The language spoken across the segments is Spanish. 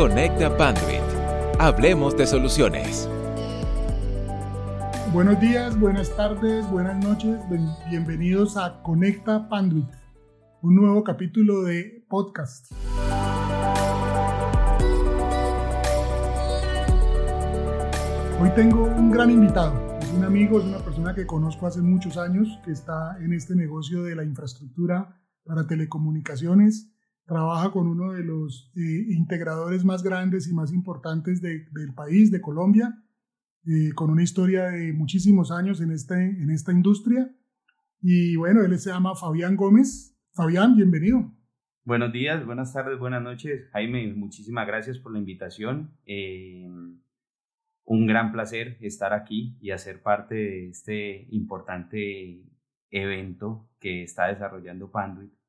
Conecta Panduit. Hablemos de soluciones. Buenos días, buenas tardes, buenas noches. Bienvenidos a Conecta Panduit, un nuevo capítulo de podcast. Hoy tengo un gran invitado. Es un amigo, es una persona que conozco hace muchos años, que está en este negocio de la infraestructura para telecomunicaciones trabaja con uno de los eh, integradores más grandes y más importantes del país, de Colombia, eh, con una historia de muchísimos años en, este, en esta industria. Y bueno, él se llama Fabián Gómez. Fabián, bienvenido. Buenos días, buenas tardes, buenas noches. Jaime, muchísimas gracias por la invitación. Eh, un gran placer estar aquí y hacer parte de este importante evento que está desarrollando Panduit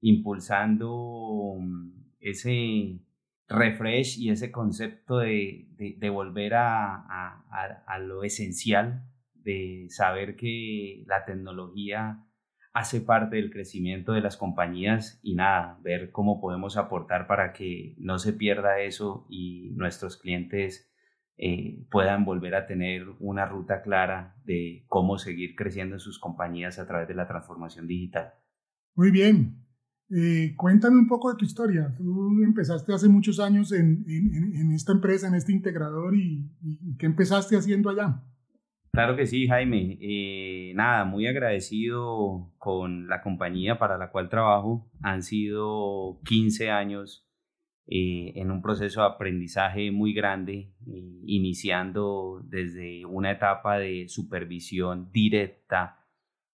impulsando mm, ese refresh y ese concepto de, volver a, lo esencial, de saber que la tecnología hace parte del crecimiento de las compañías y nada, ver cómo podemos aportar para que no se pierda eso y nuestros clientes eh, puedan volver a tener una ruta clara de cómo seguir creciendo en sus compañías a través de la transformación digital. Muy bien, eh, cuéntame un poco de tu historia. Tú empezaste hace muchos años en, en, esta empresa, en este integrador, y, ¿qué empezaste haciendo allá? Claro que sí, Jaime. Eh, nada, muy agradecido con la compañía para la cual trabajo. Han sido 15 años eh, en un proceso de aprendizaje muy grande, iniciando desde una etapa de supervisión directa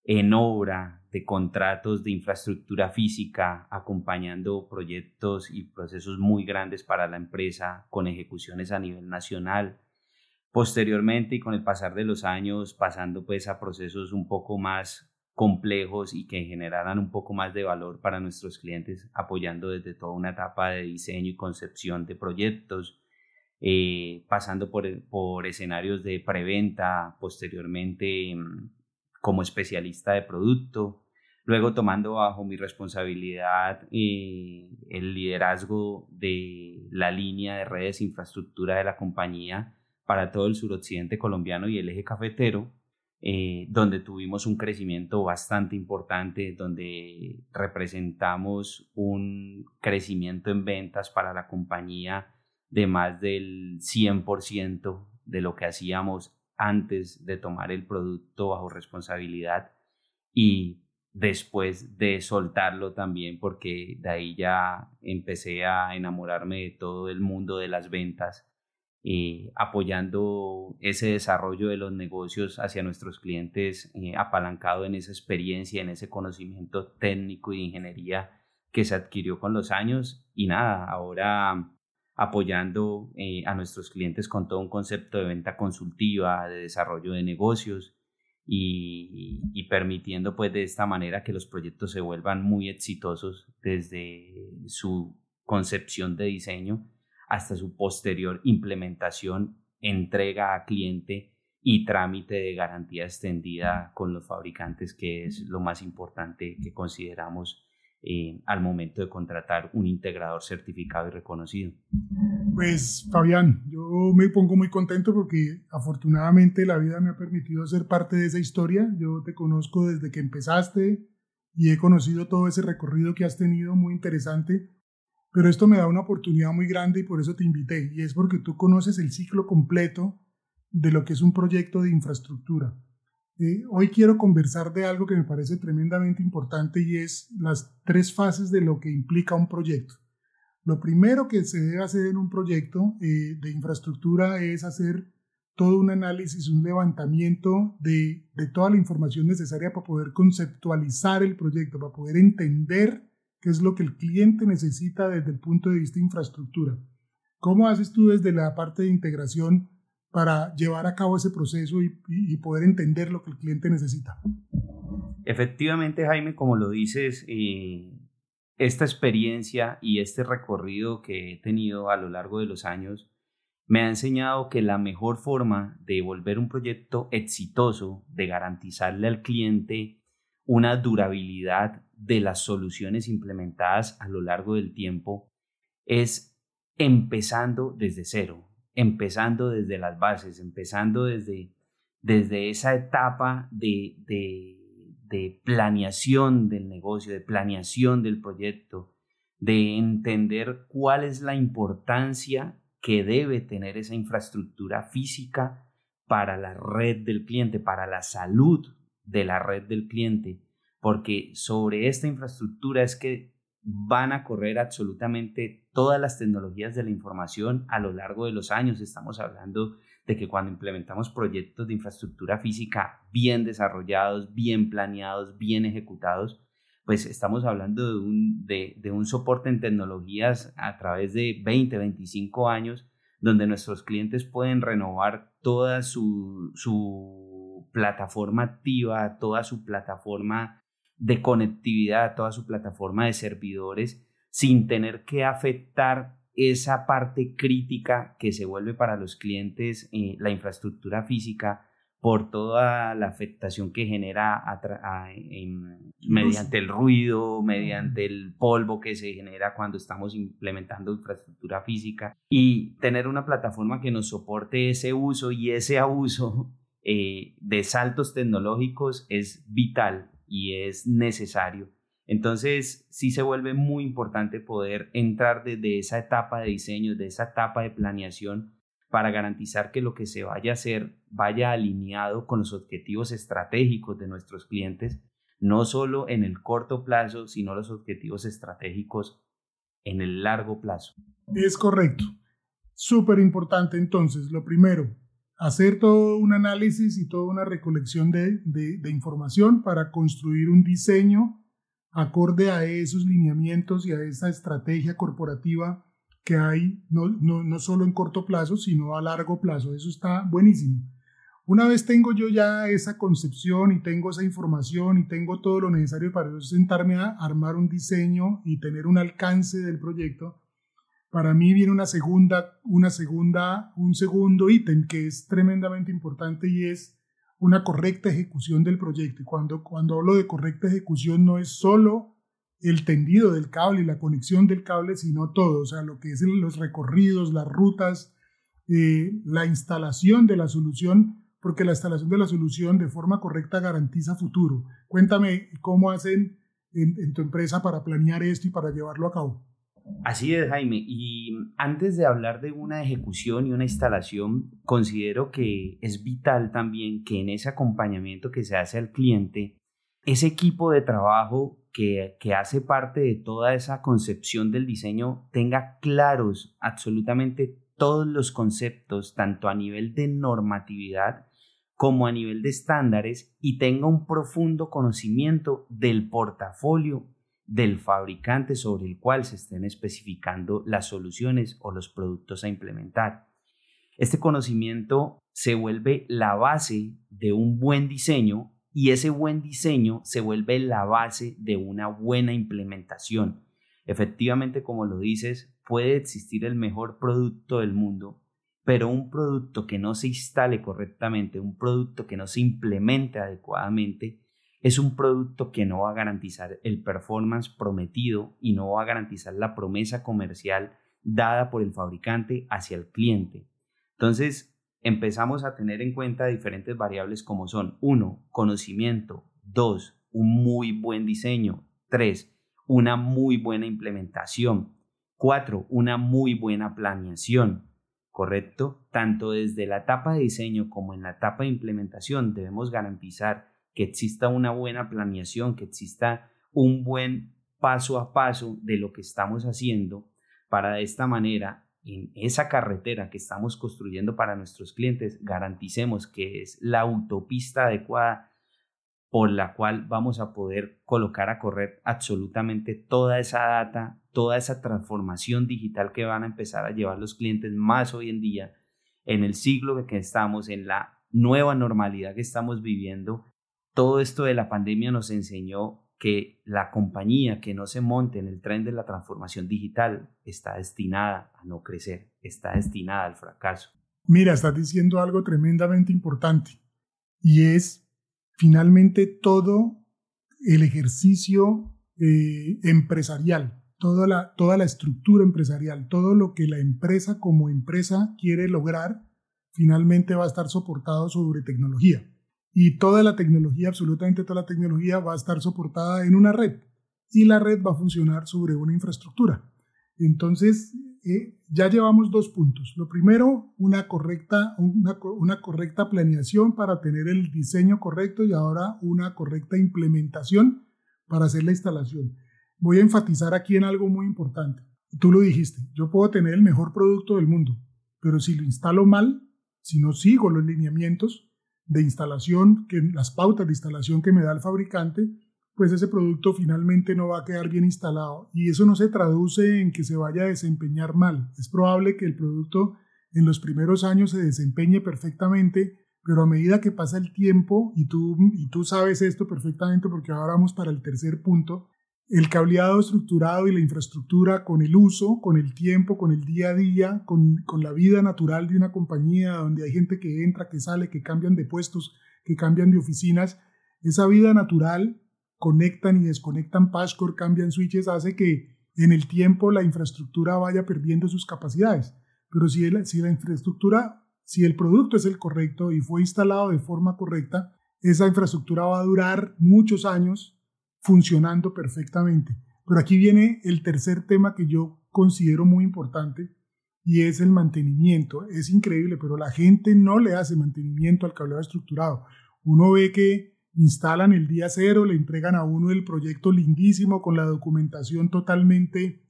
en obra de contratos de infraestructura física, acompañando proyectos y procesos muy grandes para la empresa con ejecuciones a nivel nacional. Posteriormente y con el pasar de los años, pasando pues a procesos un poco más complejos y que generaran un poco más de valor para nuestros clientes, apoyando desde toda una etapa de diseño y concepción de proyectos, eh, pasando por, por escenarios de preventa, posteriormente mm, como especialista de producto, luego tomando bajo mi responsabilidad el liderazgo de la línea de redes e infraestructura de la compañía para todo el suroccidente colombiano y el eje cafetero, eh, donde tuvimos un crecimiento bastante importante, donde representamos un crecimiento en ventas para la compañía de más del 100% de lo que hacíamos antes de tomar el producto bajo responsabilidad. Y después de soltarlo también porque de ahí ya empecé a enamorarme de todo el mundo de las ventas eh, apoyando ese desarrollo de los negocios hacia nuestros clientes eh, apalancado en esa experiencia, en ese conocimiento técnico y de ingeniería que se adquirió con los años. Y nada, ahora apoyando eh, a nuestros clientes con todo un concepto de venta consultiva, de desarrollo de negocios y, permitiendo pues de esta manera que los proyectos se vuelvan muy exitosos desde su concepción de diseño hasta su posterior implementación, entrega a cliente y trámite de garantía extendida con los fabricantes, que es lo más importante que consideramos eh, al momento de contratar un integrador certificado y reconocido? Pues Fabián, yo me pongo muy contento porque afortunadamente la vida me ha permitido ser parte de esa historia. Yo te conozco desde que empezaste y he conocido todo ese recorrido que has tenido, muy interesante. Pero esto me da una oportunidad muy grande y por eso te invité. Y es porque tú conoces el ciclo completo de lo que es un proyecto de infraestructura. Eh, hoy quiero conversar de algo que me parece tremendamente importante y es las tres fases de lo que implica un proyecto. Lo primero que se debe hacer en un proyecto eh, de infraestructura es hacer todo un análisis, un levantamiento de, de toda la información necesaria para poder conceptualizar el proyecto, para poder entender qué es lo que el cliente necesita desde el punto de vista de infraestructura. ¿Cómo haces tú desde la parte de integración para llevar a cabo ese proceso y, poder entender lo que el cliente necesita. Efectivamente, Jaime, como lo dices, eh, esta experiencia y este recorrido que he tenido a lo largo de los años me ha enseñado que la mejor forma de volver un proyecto exitoso, de garantizarle al cliente una durabilidad de las soluciones implementadas a lo largo del tiempo, es empezando desde cero, empezando desde las bases, empezando desde, desde esa etapa de, de, de planeación del negocio, de planeación del proyecto, de entender cuál es la importancia que debe tener esa infraestructura física para la red del cliente, para la salud de la red del cliente, porque sobre esta infraestructura es que van a correr absolutamente todas las tecnologías de la información a lo largo de los años. Estamos hablando de que cuando implementamos proyectos de infraestructura física bien desarrollados, bien planeados, bien ejecutados, pues estamos hablando de un, de, un soporte en tecnologías a través de 20, 25 años, donde nuestros clientes pueden renovar toda su, su plataforma activa, toda su plataforma de conectividad, toda su plataforma de servidores, sin tener que afectar esa parte crítica que se vuelve para los clientes eh, la infraestructura física por toda la afectación que genera mediante el ruido, mediante el polvo que se genera cuando estamos implementando infraestructura física. Y tener una plataforma que nos soporte ese uso y ese abuso eh, de saltos tecnológicos es vital y es necesario. Entonces, sí se vuelve muy importante poder entrar desde esa etapa de diseño, de esa etapa de planeación, para garantizar que lo que se vaya a hacer vaya alineado con los objetivos estratégicos de nuestros clientes, no solo en el corto plazo, sino los objetivos estratégicos en el largo plazo. Es correcto. Súper importante entonces, lo primero, hacer todo un análisis y toda una recolección de, información para construir un diseño acorde a esos lineamientos y a esa estrategia corporativa que hay, no, no, solo en corto plazo, sino a largo plazo. Eso está buenísimo. Una vez tengo yo ya esa concepción y tengo esa información y tengo todo lo necesario para sentarme a armar un diseño y tener un alcance del proyecto, para mí viene una segunda, una segunda, un segundo ítem que es tremendamente importante y es una correcta ejecución del proyecto. Y cuando, cuando hablo de correcta ejecución no es solo el tendido del cable y la conexión del cable, sino todo, o sea, lo que es los recorridos, las rutas, eh, la instalación de la solución, porque la instalación de la solución de forma correcta garantiza futuro. Cuéntame cómo hacen en tu empresa para planear esto y para llevarlo a cabo. Así es, Jaime. Y antes de hablar de una ejecución y una instalación, considero que es vital también que en ese acompañamiento que se hace al cliente, ese equipo de trabajo que, que hace parte de toda esa concepción del diseño tenga claros absolutamente todos los conceptos, tanto a nivel de normatividad como a nivel de estándares, y tenga un profundo conocimiento del portafolio del fabricante sobre el cual se estén especificando las soluciones o los productos a implementar. Este conocimiento se vuelve la base de un buen diseño y ese buen diseño se vuelve la base de una buena implementación. Efectivamente, como lo dices, puede existir el mejor producto del mundo, pero un producto que no se instale correctamente, un producto que no se implemente adecuadamente, es un producto que no va a garantizar el performance prometido y no va a garantizar la promesa comercial dada por el fabricante hacia el cliente. Entonces, empezamos a tener en cuenta diferentes variables como son 1. Conocimiento, 2. Un muy buen diseño, 3. Una muy buena implementación, 4. Una muy buena planeación, ¿correcto? Tanto desde la etapa de diseño como en la etapa de implementación debemos garantizar que exista una buena planeación, que exista un buen paso a paso de lo que estamos haciendo para de esta manera en esa carretera que estamos construyendo para nuestros clientes garanticemos que es la autopista adecuada por la cual vamos a poder colocar a correr absolutamente toda esa data, toda esa transformación digital que van a empezar a llevar los clientes más hoy en día en el siglo que estamos, en la nueva normalidad que estamos viviendo todo esto de la pandemia nos enseñó que la compañía que no se monte en el tren de la transformación digital está destinada a no crecer, está destinada al fracaso. Mira, estás diciendo algo tremendamente importante y es finalmente todo el ejercicio eh, empresarial, toda la, toda la estructura empresarial, todo lo que la empresa como empresa quiere lograr, finalmente va a estar soportado sobre tecnología. Y toda la tecnología, absolutamente toda la tecnología va a estar soportada en una red. Y la red va a funcionar sobre una infraestructura. Entonces, eh, ya llevamos dos puntos. Lo primero, una correcta, una, una correcta planeación para tener el diseño correcto y ahora una correcta implementación para hacer la instalación. Voy a enfatizar aquí en algo muy importante. Tú lo dijiste, yo puedo tener el mejor producto del mundo, pero si lo instalo mal, si no sigo los lineamientos de instalación, que, las pautas de instalación que me da el fabricante, pues ese producto finalmente no va a quedar bien instalado. Y eso no se traduce en que se vaya a desempeñar mal. Es probable que el producto en los primeros años se desempeñe perfectamente, pero a medida que pasa el tiempo, y tú, y tú sabes esto perfectamente porque ahora vamos para el tercer punto, el cableado estructurado y la infraestructura con el uso, con el tiempo, con el día a día, con, con, la vida natural de una compañía donde hay gente que entra, que sale, que cambian de puestos, que cambian de oficinas, esa vida natural conectan y desconectan Pashcore, cambian switches, hace que en el tiempo la infraestructura vaya perdiendo sus capacidades. Pero si, si la infraestructura, si el producto es el correcto y fue instalado de forma correcta, esa infraestructura va a durar muchos años funcionando perfectamente. Pero aquí viene el tercer tema que yo considero muy importante y es el mantenimiento. Es increíble, pero la gente no le hace mantenimiento al cableado estructurado. Uno ve que instalan el día cero, le entregan a uno el proyecto lindísimo con la documentación totalmente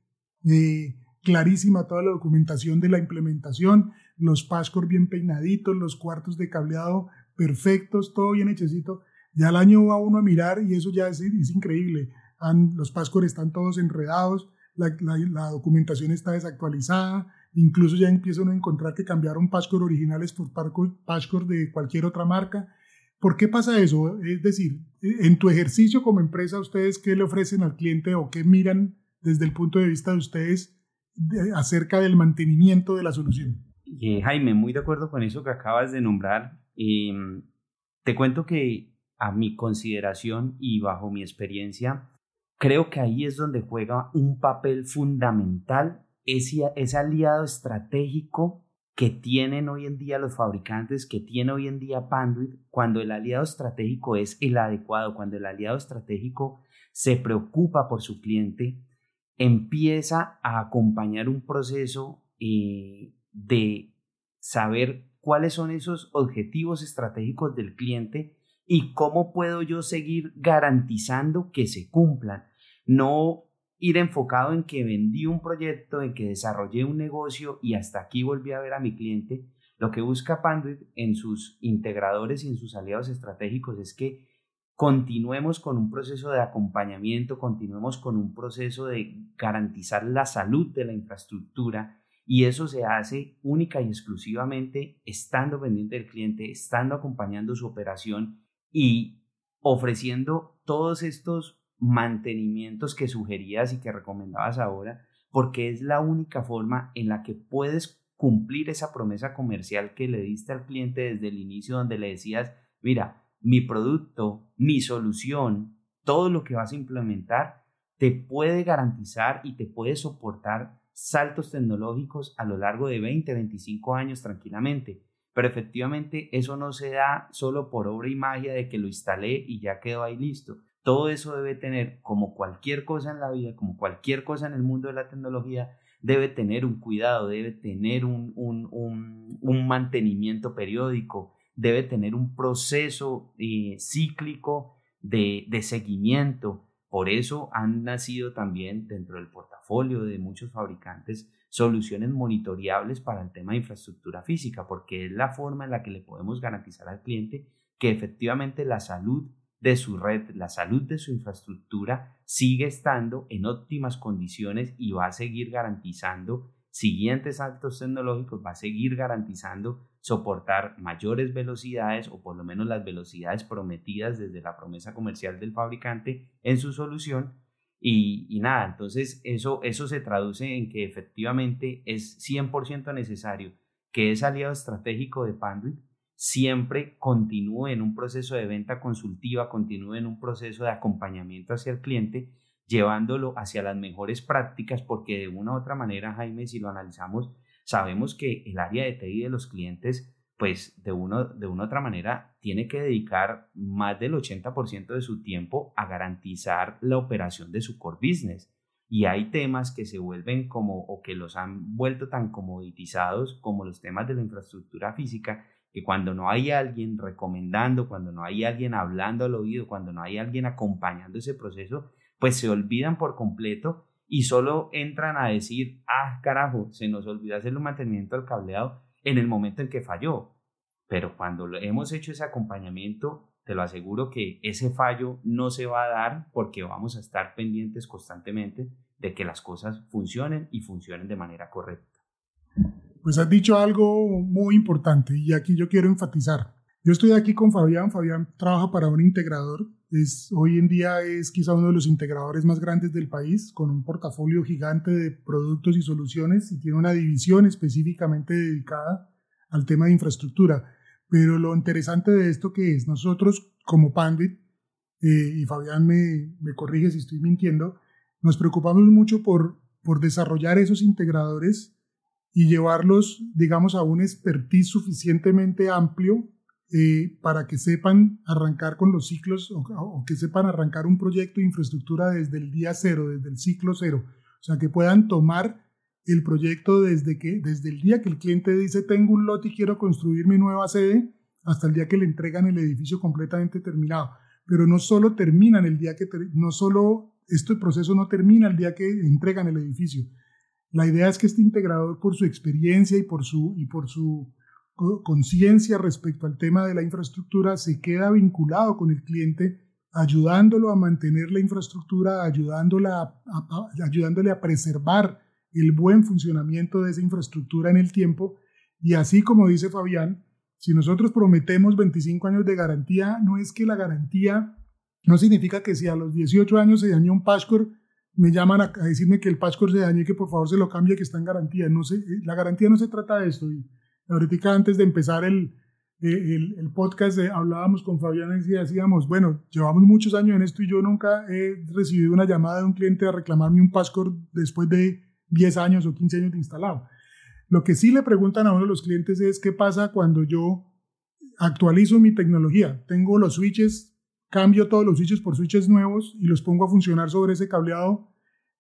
eh, clarísima, toda la documentación de la implementación, los passcores bien peinaditos, los cuartos de cableado perfectos, todo bien hechecito. Ya al año va uno a mirar y eso ya es, increíble. los passcores están todos enredados, la, la, documentación está desactualizada, incluso ya empieza uno a encontrar que cambiaron passcores originales por passcores de cualquier otra marca. ¿Por qué pasa eso? Es decir, en tu ejercicio como empresa, ¿ustedes qué le ofrecen al cliente o qué miran desde el punto de vista de ustedes acerca del mantenimiento de la solución? Eh, Jaime, muy de acuerdo con eso que acabas de nombrar. Em, te cuento que a mi consideración y bajo mi experiencia, creo que ahí es donde juega un papel fundamental ese, ese aliado estratégico que tienen hoy en día los fabricantes, que tiene hoy en día Panduit, cuando el aliado estratégico es el adecuado, cuando el aliado estratégico se preocupa por su cliente, empieza a acompañar un proceso eh, de saber cuáles son esos objetivos estratégicos del cliente y cómo puedo yo seguir garantizando que se cumplan. No ir enfocado en que vendí un proyecto, en que desarrollé un negocio y hasta aquí volví a ver a mi cliente. Lo que busca Panduit en sus integradores y en sus aliados estratégicos es que continuemos con un proceso de acompañamiento, continuemos con un proceso de garantizar la salud de la infraestructura y eso se hace única y exclusivamente estando pendiente del cliente, estando acompañando su operación y ofreciendo todos estos mantenimientos que sugerías y que recomendabas ahora, porque es la única forma en la que puedes cumplir esa promesa comercial que le diste al cliente desde el inicio, donde le decías, mira, mi producto, mi solución, todo lo que vas a implementar, te puede garantizar y te puede soportar saltos tecnológicos a lo largo de 20, 25 años tranquilamente. Pero efectivamente eso no se da solo por obra y magia de que lo instalé y ya quedó ahí listo, todo eso debe tener, como cualquier cosa en la vida, como cualquier cosa en el mundo de la tecnología, debe tener un cuidado, debe tener un, mantenimiento periódico, debe tener un proceso eh, cíclico de, de seguimiento. Por eso han nacido también dentro del portafolio de muchos fabricantes soluciones monitoreables para el tema de infraestructura física, porque es la forma en la que le podemos garantizar al cliente que efectivamente la salud de su red, la salud de su infraestructura sigue estando en óptimas condiciones y va a seguir garantizando siguientes saltos tecnológicos, va a seguir garantizando soportar mayores velocidades o por lo menos las velocidades prometidas desde la promesa comercial del fabricante en su solución. Y, nada, entonces eso, eso se traduce en que efectivamente es 100% necesario que ese aliado estratégico de Panduit siempre continúe en un proceso de venta consultiva, continúe en un proceso de acompañamiento hacia el cliente llevándolo hacia las mejores prácticas, porque de una u otra manera, Jaime, si lo analizamos, sabemos que el área de TI de los clientes, pues de, uno, de una otra manera, tiene que dedicar más del 80% de su tiempo a garantizar la operación de su core business. Y hay temas que se vuelven como o que los han vuelto tan comoditizados como los temas de la infraestructura física, que cuando no hay alguien recomendando, cuando no hay alguien hablando al oído, cuando no hay alguien acompañando ese proceso, pues se olvidan por completo y solo entran a decir, ah, carajo, se nos olvidó hacer el mantenimiento del cableado en el momento en que falló. Pero cuando hemos hecho ese acompañamiento, te lo aseguro que ese fallo no se va a dar porque vamos a estar pendientes constantemente de que las cosas funcionen y funcionen de manera correcta. Pues has dicho algo muy importante y aquí yo quiero enfatizar. Yo estoy aquí con Fabián. Fabián trabaja para un integrador hoy en día es quizá uno de los integradores más grandes del país, con un portafolio gigante de productos y soluciones y tiene una división específicamente dedicada al tema de infraestructura. Pero lo interesante de esto que es, nosotros como Panduit, eh, y Fabián me, me corrige si estoy mintiendo, nos preocupamos mucho por, por desarrollar esos integradores y llevarlos, digamos, a un expertise suficientemente amplio eh, para que sepan arrancar con los ciclos o, que sepan arrancar un proyecto de infraestructura desde el día cero, desde el ciclo cero. O sea, que puedan tomar el proyecto desde, que, desde el día que el cliente dice tengo un lote y quiero construir mi nueva sede hasta el día que le entregan el edificio completamente terminado. Pero no solo terminan el día que, no solo este proceso no termina el día que entregan el edificio. La idea es que este integrador, por su experiencia y por su, y por su conciencia respecto al tema de la infraestructura se queda vinculado con el cliente, ayudándolo a mantener la infraestructura, ayudándole a, ayudándole a preservar el buen funcionamiento de esa infraestructura en el tiempo. Y así como dice Fabián, si nosotros prometemos 25 años de garantía, no es que la garantía no significa que si a los 18 años se dañó un Pashcore, me llaman a, decirme que el Pashcore se dañó y que por favor se lo cambie, que está en garantía. No sé, la garantía no se trata de esto. Ahorita antes de empezar el, el, el podcast hablábamos con Fabián y decíamos, bueno, llevamos muchos años en esto y yo nunca he recibido una llamada de un cliente a reclamarme un password después de 10 años o 15 años de instalado. Lo que sí le preguntan a uno de los clientes es qué pasa cuando yo actualizo mi tecnología. Tengo los switches, cambio todos los switches por switches nuevos y los pongo a funcionar sobre ese cableado.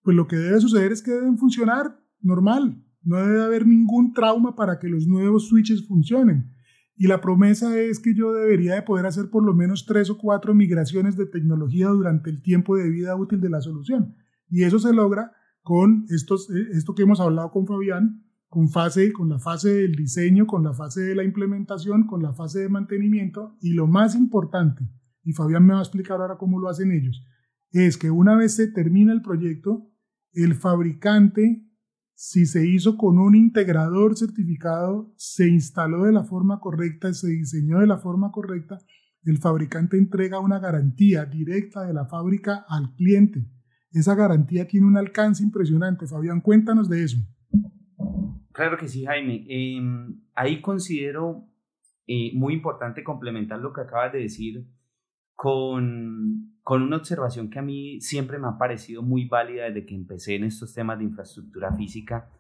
Pues lo que debe suceder es que deben funcionar normal, no debe haber ningún trauma para que los nuevos switches funcionen. Y la promesa es que yo debería de poder hacer por lo menos tres o cuatro migraciones de tecnología durante el tiempo de vida útil de la solución. Y eso se logra con estos, eh, esto que hemos hablado con Fabián, con, fase, con la fase del diseño, con la fase de la implementación, con la fase de mantenimiento. Y lo más importante, y Fabián me va a explicar ahora cómo lo hacen ellos, es que una vez se termina el proyecto, el fabricante si se hizo con un integrador certificado, se instaló de la forma correcta, se diseñó de la forma correcta, el fabricante entrega una garantía directa de la fábrica al cliente. Esa garantía tiene un alcance impresionante. Fabián, cuéntanos de eso. Claro que sí, Jaime. Em, ahí considero eh, muy importante complementar lo que acabas de decir con, con una observación que a mí siempre me ha parecido muy válida desde que empecé en estos temas de infraestructura física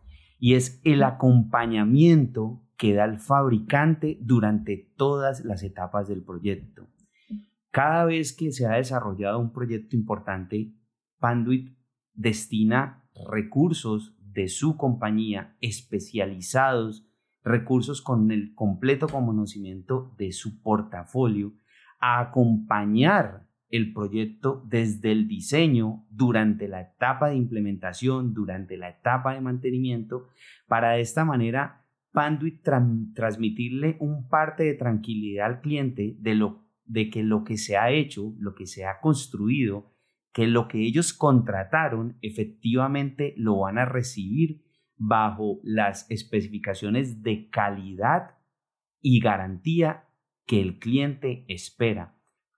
y es el acompañamiento que da el fabricante durante todas las etapas del proyecto. Cada vez que se ha desarrollado un proyecto importante, Panduit destina recursos de su compañía especializados, recursos con el completo conocimiento de su portafolio a acompañar el proyecto desde el diseño, durante la etapa de implementación, durante la etapa de mantenimiento, para de esta manera Panduit transmitirle un parte de tranquilidad al cliente de, lo, de que lo que se ha hecho, lo que se ha construido, que lo que ellos contrataron efectivamente lo van a recibir bajo las especificaciones de calidad y garantía que el cliente espera.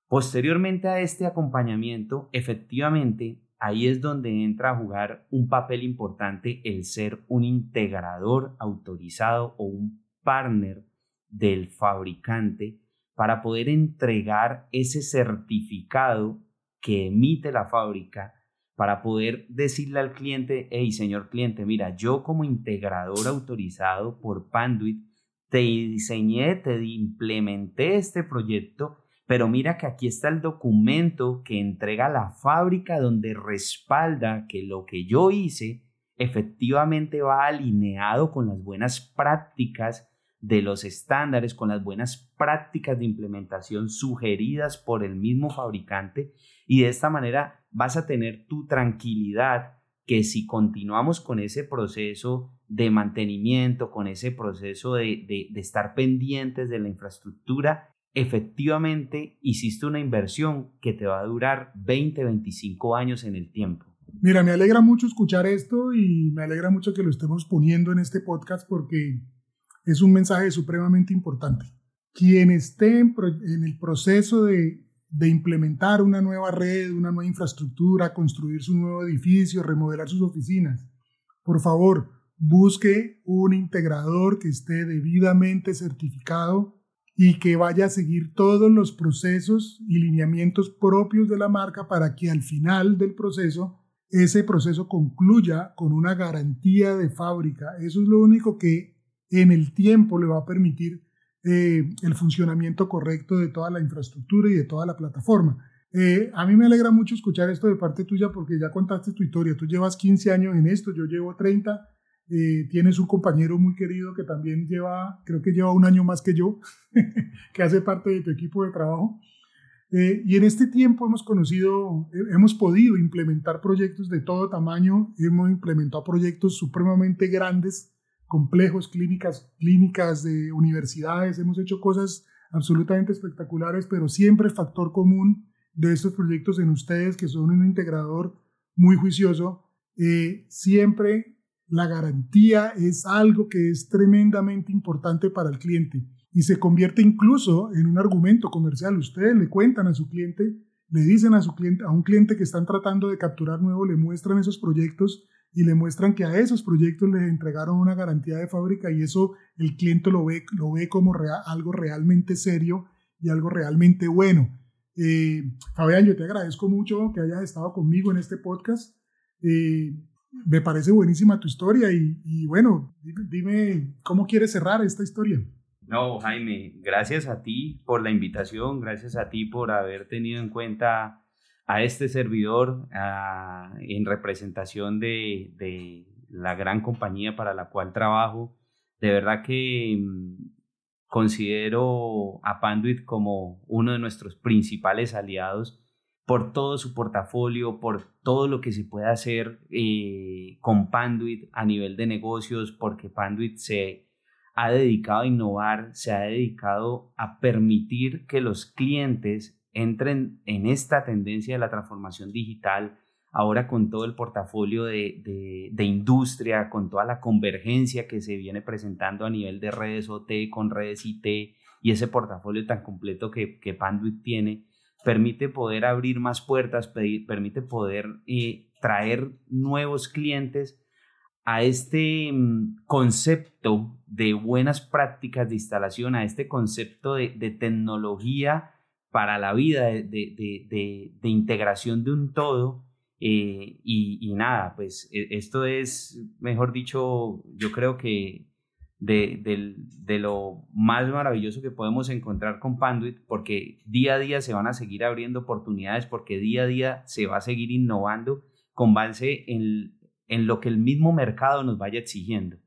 Posteriormente a este acompañamiento, efectivamente, ahí es donde entra a jugar un papel importante el ser un integrador autorizado o un partner del fabricante para poder entregar ese certificado que emite la fábrica para poder decirle al cliente, hey, señor cliente, mira, yo como integrador autorizado por Panduit, te diseñé, te implementé este proyecto, pero mira que aquí está el documento que entrega la fábrica donde respalda que lo que yo hice efectivamente va alineado con las buenas prácticas de los estándares, con las buenas prácticas de implementación sugeridas por el mismo fabricante. Y de esta manera vas a tener tu tranquilidad que si continuamos con ese proceso de mantenimiento, con ese proceso de, estar pendientes de la infraestructura, efectivamente hiciste una inversión que te va a durar 20, 25 años en el tiempo. Mira, me alegra mucho escuchar esto y me alegra mucho que lo estemos poniendo en este podcast porque es un mensaje supremamente importante. Quien esté en el proceso de de implementar una nueva red, una nueva infraestructura, construir su nuevo edificio, remodelar sus oficinas. Por favor, busque un integrador que esté debidamente certificado y que vaya a seguir todos los procesos y lineamientos propios de la marca para que al final del proceso ese proceso concluya con una garantía de fábrica. Eso es lo único que en el tiempo le va a permitir eh, el funcionamiento correcto de toda la infraestructura y de toda la plataforma. Eh, a mí me alegra mucho escuchar esto de parte tuya porque ya contaste tu historia. Tú llevas 15 años en esto, yo llevo 30. Eh, tienes un compañero muy querido que también lleva, creo que lleva un año más que yo, que hace parte de tu equipo de trabajo. y en este tiempo hemos conocido, hemos podido implementar proyectos de todo tamaño, hemos implementado proyectos supremamente grandes complejos, clínicas, clínicas de universidades, hemos hecho cosas absolutamente espectaculares, pero siempre el factor común de estos proyectos en ustedes, que son un integrador muy juicioso, eh, siempre la garantía es algo que es tremendamente importante para el cliente y se convierte incluso en un argumento comercial. Ustedes le cuentan a su cliente, le dicen a su cliente, a un cliente que están tratando de capturar nuevo, le muestran esos proyectos y le muestran que a esos proyectos les entregaron una garantía de fábrica y eso el cliente lo ve, lo ve como algo realmente serio y algo realmente bueno. Eh, Fabián, yo te agradezco mucho que hayas estado conmigo en este podcast. Eh, me parece buenísima tu historia y, y, bueno, dime cómo quieres cerrar esta historia. No, Jaime, gracias a ti por la invitación, gracias a ti por haber tenido en cuenta a este servidor en representación de, la gran compañía para la cual trabajo. De verdad que mm, considero a Panduit como uno de nuestros principales aliados por todo su portafolio, por todo lo que se puede hacer eh, con Panduit a nivel de negocios, porque Panduit se ha dedicado a innovar, se ha dedicado a permitir que los clientes entren en esta tendencia de la transformación digital, ahora con todo el portafolio de, industria, con toda la convergencia que se viene presentando a nivel de redes OT con redes IT y ese portafolio tan completo que, que Panduit tiene, permite poder abrir más puertas, permite poder eh, traer nuevos clientes a este mm, concepto de buenas prácticas de instalación, a este concepto de, de tecnología para la vida de, integración de un todo. Eh, y, nada, pues e, esto es, mejor dicho, yo creo que de, lo más maravilloso que podemos encontrar con Panduit, porque día a día se van a seguir abriendo oportunidades, porque día a día se va a seguir innovando con base en, en lo que el mismo mercado nos vaya exigiendo.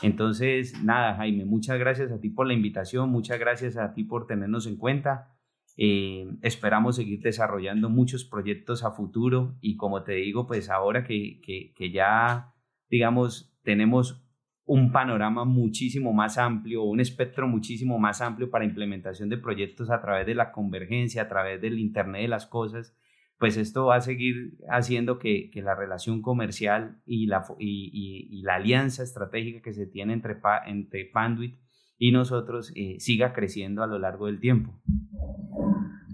Entonces, nada, Jaime, muchas gracias a ti por la invitación, muchas gracias a ti por tenernos en cuenta. Eh, esperamos seguir desarrollando muchos proyectos a futuro y como te digo, pues ahora que, que, ya, digamos, tenemos un panorama muchísimo más amplio, un espectro muchísimo más amplio para implementación de proyectos a través de la convergencia, a través del Internet de las Cosas, pues esto va a seguir haciendo que, que la relación comercial y la, y, la alianza estratégica que se tiene entre, entre Panduit y nosotros eh, siga creciendo a lo largo del tiempo.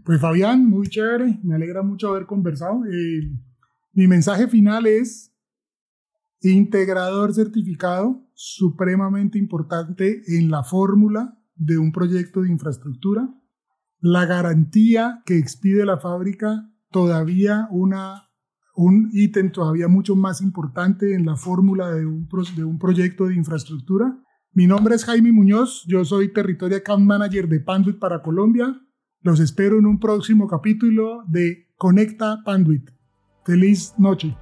Pues Fabián, muy chévere, me alegra mucho haber conversado. Eh, mi mensaje final es integrador certificado, supremamente importante en la fórmula de un proyecto de infraestructura. La garantía que expide la fábrica, todavía una, un ítem todavía mucho más importante en la fórmula de un, de un proyecto de infraestructura. Mi nombre es Jaime Muñoz, yo soy Territorio Account Manager de Panduit para Colombia. Los espero en un próximo capítulo de Conecta Panduit. Feliz noche.